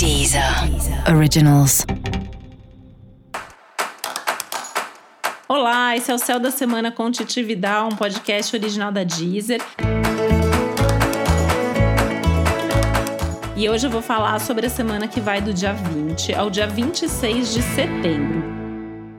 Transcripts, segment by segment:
Deezer Originals. Olá, esse é o Céu da Semana com Titi Vidal, um podcast original da Deezer. E hoje eu vou falar sobre a semana que vai do dia 20 ao dia 26 de setembro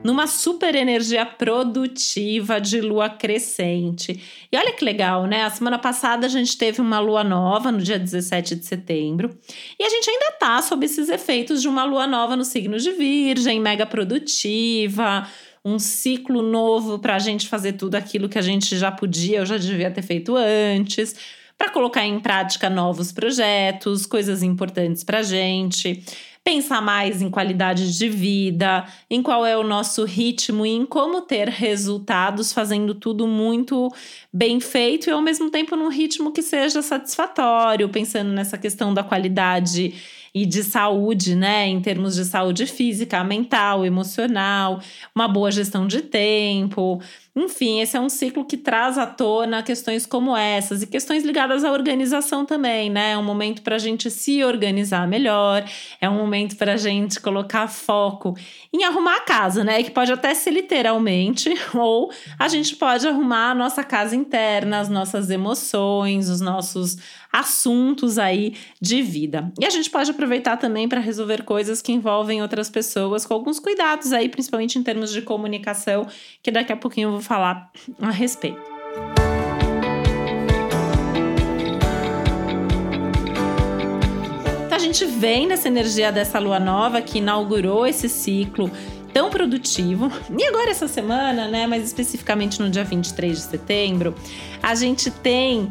numa super energia produtiva de lua crescente. E olha que legal, né? A semana passada a gente teve uma lua nova no dia 17 de setembro, e a gente ainda tá sob esses efeitos de uma lua nova no signo de Virgem, mega produtiva, um ciclo novo para a gente fazer tudo aquilo que a gente já podia, eu já devia ter feito antes, para colocar em prática novos projetos, coisas importantes para a gente pensar mais em qualidade de vida, em qual é o nosso ritmo e em como ter resultados fazendo tudo muito bem feito e ao mesmo tempo num ritmo que seja satisfatório, pensando nessa questão da qualidade e de saúde, né? Em termos de saúde física, mental, emocional, uma boa gestão de tempo. Enfim, esse é um ciclo que traz à tona questões como essas e questões ligadas à organização também, né? É um momento para a gente se organizar melhor, é um momento para a gente colocar foco em arrumar a casa, né? Que pode até ser literalmente, ou a gente pode arrumar a nossa casa interna, as nossas emoções, os nossos assuntos aí de vida. E a gente pode aproveitar também para resolver coisas que envolvem outras pessoas com alguns cuidados aí, principalmente em termos de comunicação, que daqui a pouquinho eu vou falar a respeito. Então a gente vem nessa energia dessa lua nova que inaugurou esse ciclo tão produtivo. E agora essa semana, né, mais especificamente no dia 23 de setembro, a gente tem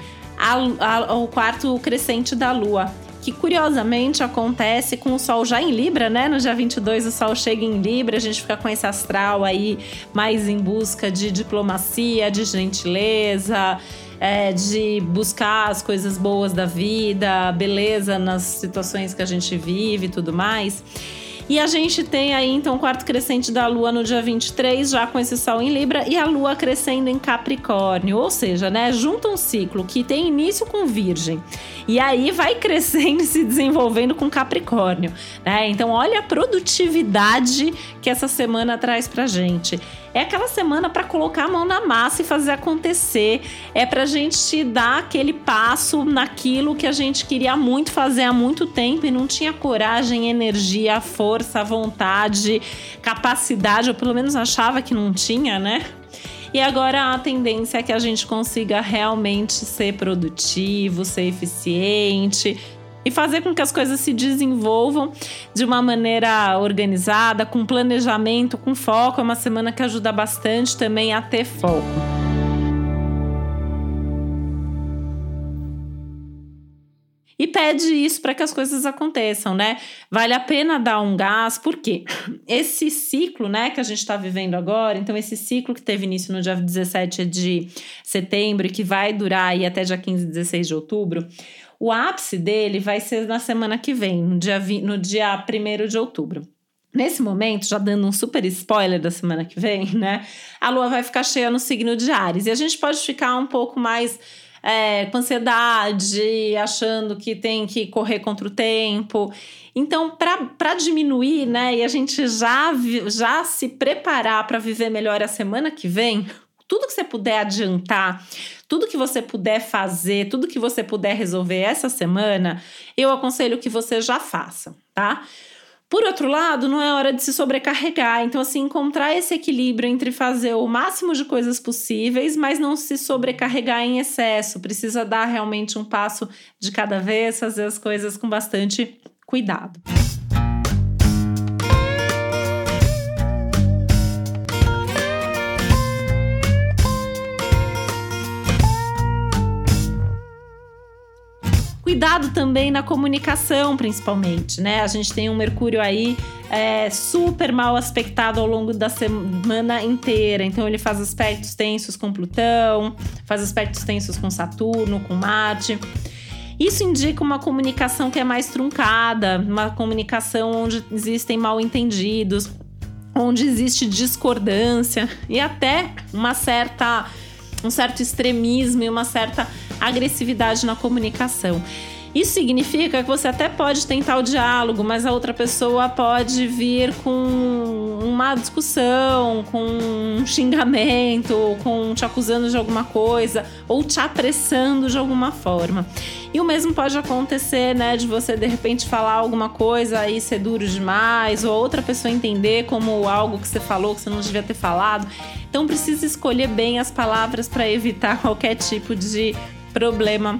o quarto crescente da Lua. Que curiosamente acontece com o Sol já em Libra, né? No dia 22 o Sol chega em Libra, a gente fica com esse astral aí mais em busca de diplomacia, de gentileza, é, de buscar as coisas boas da vida, beleza nas situações que a gente vive e tudo mais. E a gente tem aí então o quarto crescente da Lua no dia 23, já com esse Sol em Libra, e a Lua crescendo em Capricórnio. Ou seja, né, junta um ciclo que tem início com Virgem. E aí vai crescendo e se desenvolvendo com Capricórnio, né? Então olha a produtividade que essa semana traz pra gente. É aquela semana para colocar a mão na massa e fazer acontecer. É para a gente dar aquele passo naquilo que a gente queria muito fazer há muito tempo e não tinha coragem, energia, força, vontade, capacidade, ou pelo menos achava que não tinha, né? E agora a tendência é que a gente consiga realmente ser produtivo, ser eficiente, e fazer com que as coisas se desenvolvam de uma maneira organizada, com planejamento, com foco. É uma semana que ajuda bastante também a ter foco. e pede isso para que as coisas aconteçam, né? Vale a pena dar um gás, porque esse ciclo, né, que a gente está vivendo agora, então esse ciclo que teve início no dia 17 de setembro e que vai durar aí até dia 15 e 16 de outubro, o ápice dele vai ser na semana que vem, no dia, no dia 1 de outubro. Nesse momento, já dando um super spoiler da semana que vem, né? A lua vai ficar cheia no signo de Ares. E a gente pode ficar um pouco mais é, com ansiedade, achando que tem que correr contra o tempo. Então, para diminuir, né, e a gente já, já se preparar para viver melhor a semana que vem, tudo que você puder adiantar, tudo que você puder fazer, tudo que você puder resolver essa semana, eu aconselho que você já faça, tá? Por outro lado, não é hora de se sobrecarregar. Então, assim, encontrar esse equilíbrio entre fazer o máximo de coisas possíveis, mas não se sobrecarregar em excesso. Precisa dar realmente um passo de cada vez, fazer as coisas com bastante cuidado. Cuidado também na comunicação, principalmente, né? A gente tem um Mercúrio aí é, super mal aspectado ao longo da semana inteira. Então, ele faz aspectos tensos com Plutão, faz aspectos tensos com Saturno, com Marte. Isso indica uma comunicação que é mais truncada, uma comunicação onde existem mal entendidos, onde existe discordância e até uma certa um certo extremismo e uma certa agressividade na comunicação. Isso significa que você até pode tentar o diálogo, mas a outra pessoa pode vir com uma discussão, com um xingamento, com te acusando de alguma coisa ou te apressando de alguma forma. E o mesmo pode acontecer, né, de você de repente falar alguma coisa e ser duro demais, ou outra pessoa entender como algo que você falou que você não devia ter falado. Então precisa escolher bem as palavras para evitar qualquer tipo de problema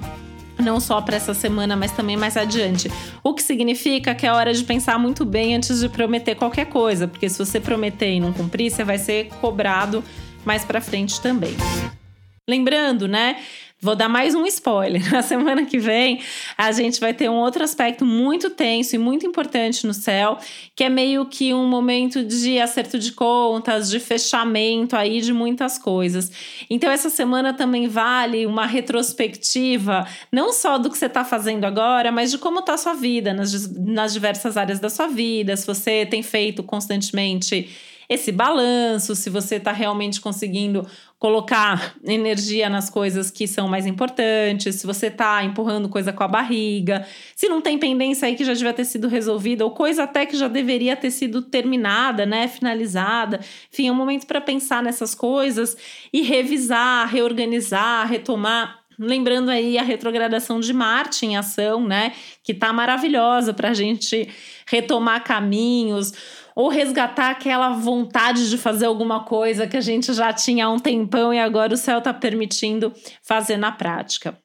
não só para essa semana, mas também mais adiante. O que significa que é hora de pensar muito bem antes de prometer qualquer coisa, porque se você prometer e não cumprir, você vai ser cobrado mais para frente também. Lembrando, né, Vou dar mais um spoiler. Na semana que vem, a gente vai ter um outro aspecto muito tenso e muito importante no céu, que é meio que um momento de acerto de contas, de fechamento aí de muitas coisas. Então, essa semana também vale uma retrospectiva, não só do que você está fazendo agora, mas de como está a sua vida, nas, nas diversas áreas da sua vida, se você tem feito constantemente esse balanço, se você está realmente conseguindo colocar energia nas coisas que são mais importantes, se você tá empurrando coisa com a barriga, se não tem pendência aí que já devia ter sido resolvida, ou coisa até que já deveria ter sido terminada, né, finalizada. Enfim, é um momento para pensar nessas coisas e revisar, reorganizar, retomar. Lembrando aí a retrogradação de Marte em ação, né? Que tá maravilhosa para a gente retomar caminhos ou resgatar aquela vontade de fazer alguma coisa que a gente já tinha há um tempão e agora o céu está permitindo fazer na prática.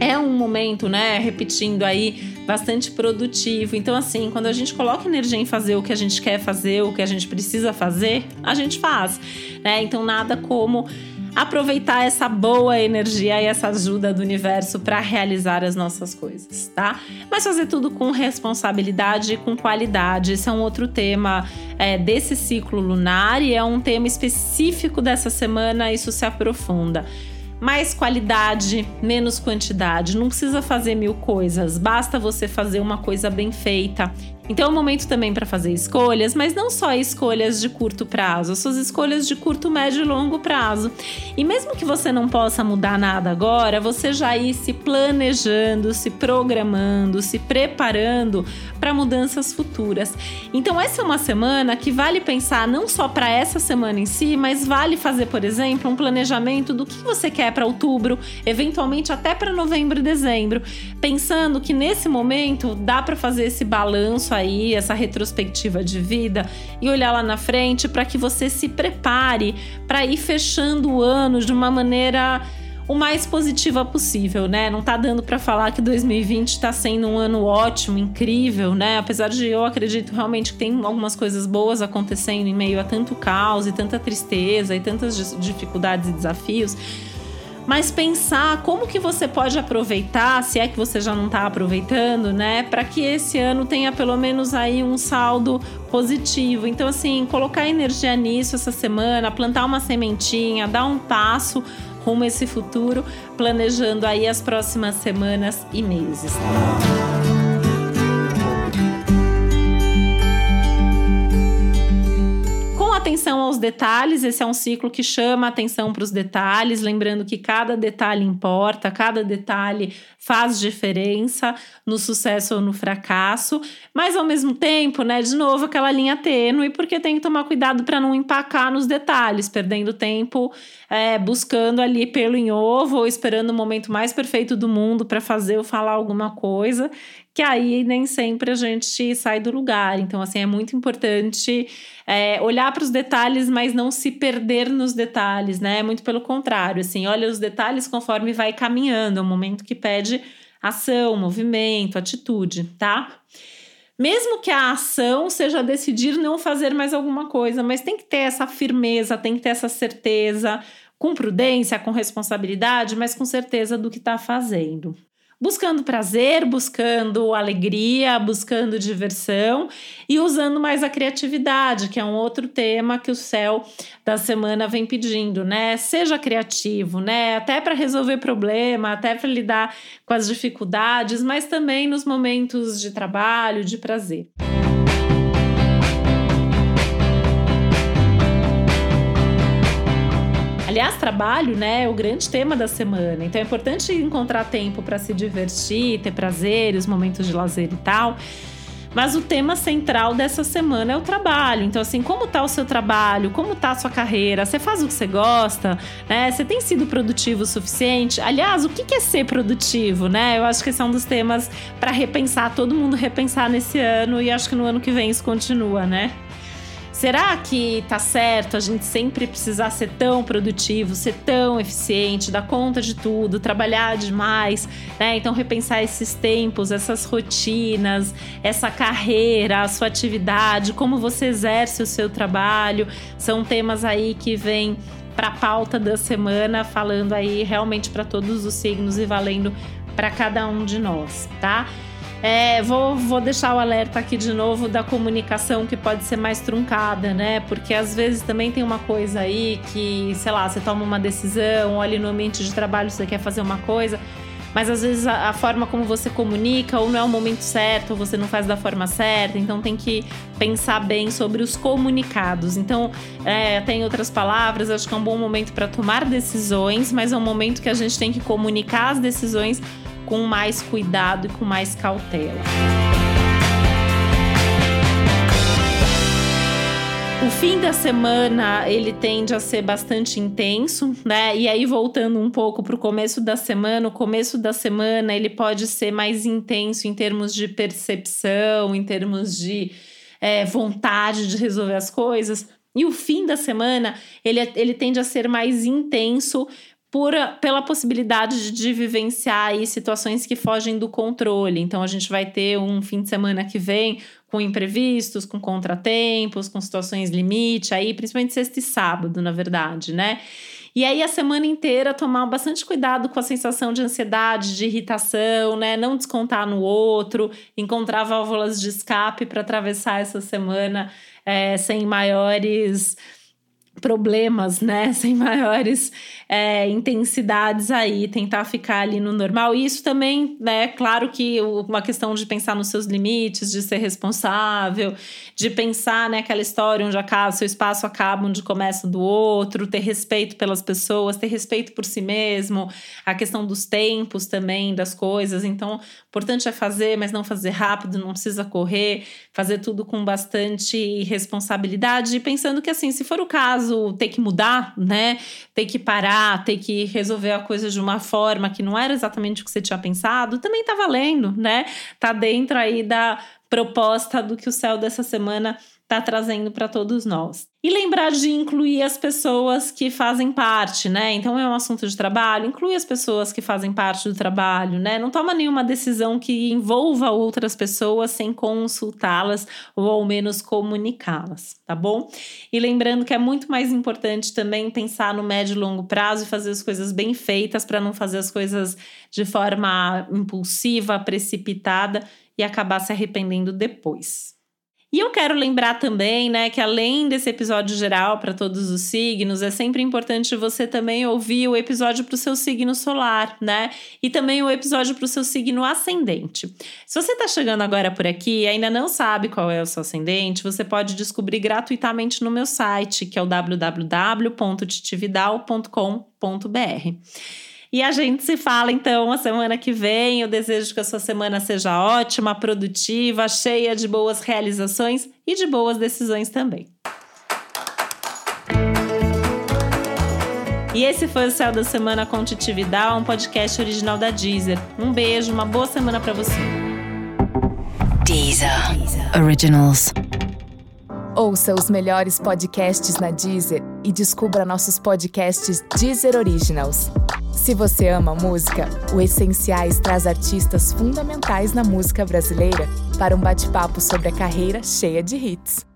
É um momento, né, repetindo aí, bastante produtivo. Então, assim, quando a gente coloca energia em fazer o que a gente quer fazer, o que a gente precisa fazer, a gente faz, né? Então, nada como aproveitar essa boa energia e essa ajuda do universo para realizar as nossas coisas, tá? Mas fazer tudo com responsabilidade e com qualidade. Esse é um outro tema é, desse ciclo lunar e é um tema específico dessa semana. Isso se aprofunda mais qualidade, menos quantidade. Não precisa fazer mil coisas, basta você fazer uma coisa bem feita então é um momento também para fazer escolhas, mas não só escolhas de curto prazo, suas escolhas de curto, médio e longo prazo. E mesmo que você não possa mudar nada agora, você já ir se planejando, se programando, se preparando para mudanças futuras. Então essa é uma semana que vale pensar não só para essa semana em si, mas vale fazer, por exemplo, um planejamento do que você quer para outubro, eventualmente até para novembro e dezembro, pensando que nesse momento dá para fazer esse balanço aí, essa retrospectiva de vida e olhar lá na frente para que você se prepare para ir fechando o ano de uma maneira o mais positiva possível, né? Não tá dando para falar que 2020 está sendo um ano ótimo, incrível, né? Apesar de eu acredito realmente que tem algumas coisas boas acontecendo em meio a tanto caos e tanta tristeza e tantas dificuldades e desafios mas pensar como que você pode aproveitar, se é que você já não está aproveitando, né, para que esse ano tenha pelo menos aí um saldo positivo. Então, assim, colocar energia nisso essa semana, plantar uma sementinha, dar um passo rumo a esse futuro, planejando aí as próximas semanas e meses. Atenção aos detalhes, esse é um ciclo que chama atenção para os detalhes, lembrando que cada detalhe importa, cada detalhe faz diferença no sucesso ou no fracasso, mas ao mesmo tempo, né, de novo aquela linha tênue, porque tem que tomar cuidado para não empacar nos detalhes, perdendo tempo é, buscando ali pelo em ovo ou esperando o momento mais perfeito do mundo para fazer ou falar alguma coisa, que aí nem sempre a gente sai do lugar. Então, assim, é muito importante é, olhar para os detalhes, mas não se perder nos detalhes, né? Muito pelo contrário, assim, olha os detalhes conforme vai caminhando, é um momento que pede ação, movimento, atitude, tá? Mesmo que a ação seja decidir não fazer mais alguma coisa, mas tem que ter essa firmeza, tem que ter essa certeza, com prudência, com responsabilidade, mas com certeza do que está fazendo buscando prazer, buscando alegria, buscando diversão e usando mais a criatividade, que é um outro tema que o céu da semana vem pedindo, né? Seja criativo, né? Até para resolver problema, até para lidar com as dificuldades, mas também nos momentos de trabalho, de prazer. Aliás, trabalho, né, é o grande tema da semana. Então é importante encontrar tempo para se divertir, ter prazeres, momentos de lazer e tal. Mas o tema central dessa semana é o trabalho. Então, assim, como tá o seu trabalho? Como tá a sua carreira? Você faz o que você gosta? Né? Você tem sido produtivo o suficiente? Aliás, o que é ser produtivo, né? Eu acho que esse é um dos temas para repensar, todo mundo repensar nesse ano e acho que no ano que vem isso continua, né? Será que tá certo a gente sempre precisar ser tão produtivo, ser tão eficiente, dar conta de tudo, trabalhar demais, né? Então repensar esses tempos, essas rotinas, essa carreira, a sua atividade, como você exerce o seu trabalho, são temas aí que vêm para a pauta da semana, falando aí realmente para todos os signos e valendo para cada um de nós, tá? É, vou, vou deixar o alerta aqui de novo da comunicação que pode ser mais truncada, né? Porque às vezes também tem uma coisa aí que, sei lá, você toma uma decisão, ali no ambiente de trabalho você quer fazer uma coisa, mas às vezes a, a, forma como você comunica ou não é o momento certo, ou você não faz da forma certa, então tem que pensar bem sobre os comunicados. Então, é, tem outras palavras, acho que é um bom momento para tomar decisões, mas é um momento que a gente tem que comunicar as decisões com mais cuidado e com mais cautela. O fim da semana ele tende a ser bastante intenso, né? E aí voltando um pouco para o começo da semana, o começo da semana ele pode ser mais intenso em termos de percepção, em termos de é, vontade de resolver as coisas. E o fim da semana ele, ele tende a ser mais intenso por, pela possibilidade de vivenciar aí situações que fogem do controle. Então, a gente vai ter um fim de semana que vem com imprevistos, com contratempos, com situações limite, aí principalmente sexta e sábado, na verdade, né? E aí a semana inteira tomar bastante cuidado com a sensação de ansiedade, de irritação, né? Não descontar no outro, encontrar válvulas de escape para atravessar essa semana é, sem maiores problemas, né? Sem maiores é, intensidades aí, tentar ficar ali no normal. E isso também, né? Claro que uma questão de pensar nos seus limites, de ser responsável, de pensar, né? Aquela história onde acaba, seu espaço acaba onde começa do outro, ter respeito pelas pessoas, ter respeito por si mesmo, a questão dos tempos também, das coisas. Então, importante é fazer, mas não fazer rápido, não precisa correr, fazer tudo com bastante responsabilidade, pensando que assim, se for o caso, caso ter que mudar, né? Ter que parar, ter que resolver a coisa de uma forma que não era exatamente o que você tinha pensado, também tá valendo, né? Tá dentro aí da proposta do que o céu dessa semana está trazendo para todos nós. E lembrar de incluir as pessoas que fazem parte, né? Então é um assunto de trabalho, inclui as pessoas que fazem parte do trabalho, né? Não toma nenhuma decisão que envolva outras pessoas sem consultá-las ou ao menos comunicá-las, tá bom? E lembrando que é muito mais importante também pensar no médio e longo prazo e fazer as coisas bem feitas para não fazer as coisas de forma impulsiva, precipitada e acabar se arrependendo depois. E eu quero lembrar também, né, que além desse episódio geral para todos os signos, é sempre importante você também ouvir o episódio para o seu signo solar, né? E também o episódio para o seu signo ascendente. Se você está chegando agora por aqui e ainda não sabe qual é o seu ascendente, você pode descobrir gratuitamente no meu site, que é o www.titividal.com.br. E a gente se fala então a semana que vem. Eu desejo que a sua semana seja ótima, produtiva, cheia de boas realizações e de boas decisões também. E esse foi o Céu da Semana com Titividade, um podcast original da Deezer. Um beijo, uma boa semana para você. Deezer. Deezer. Originals. Ouça os melhores podcasts na Deezer e descubra nossos podcasts Deezer Originals. Se você ama música, o Essenciais traz artistas fundamentais na música brasileira para um bate-papo sobre a carreira cheia de hits.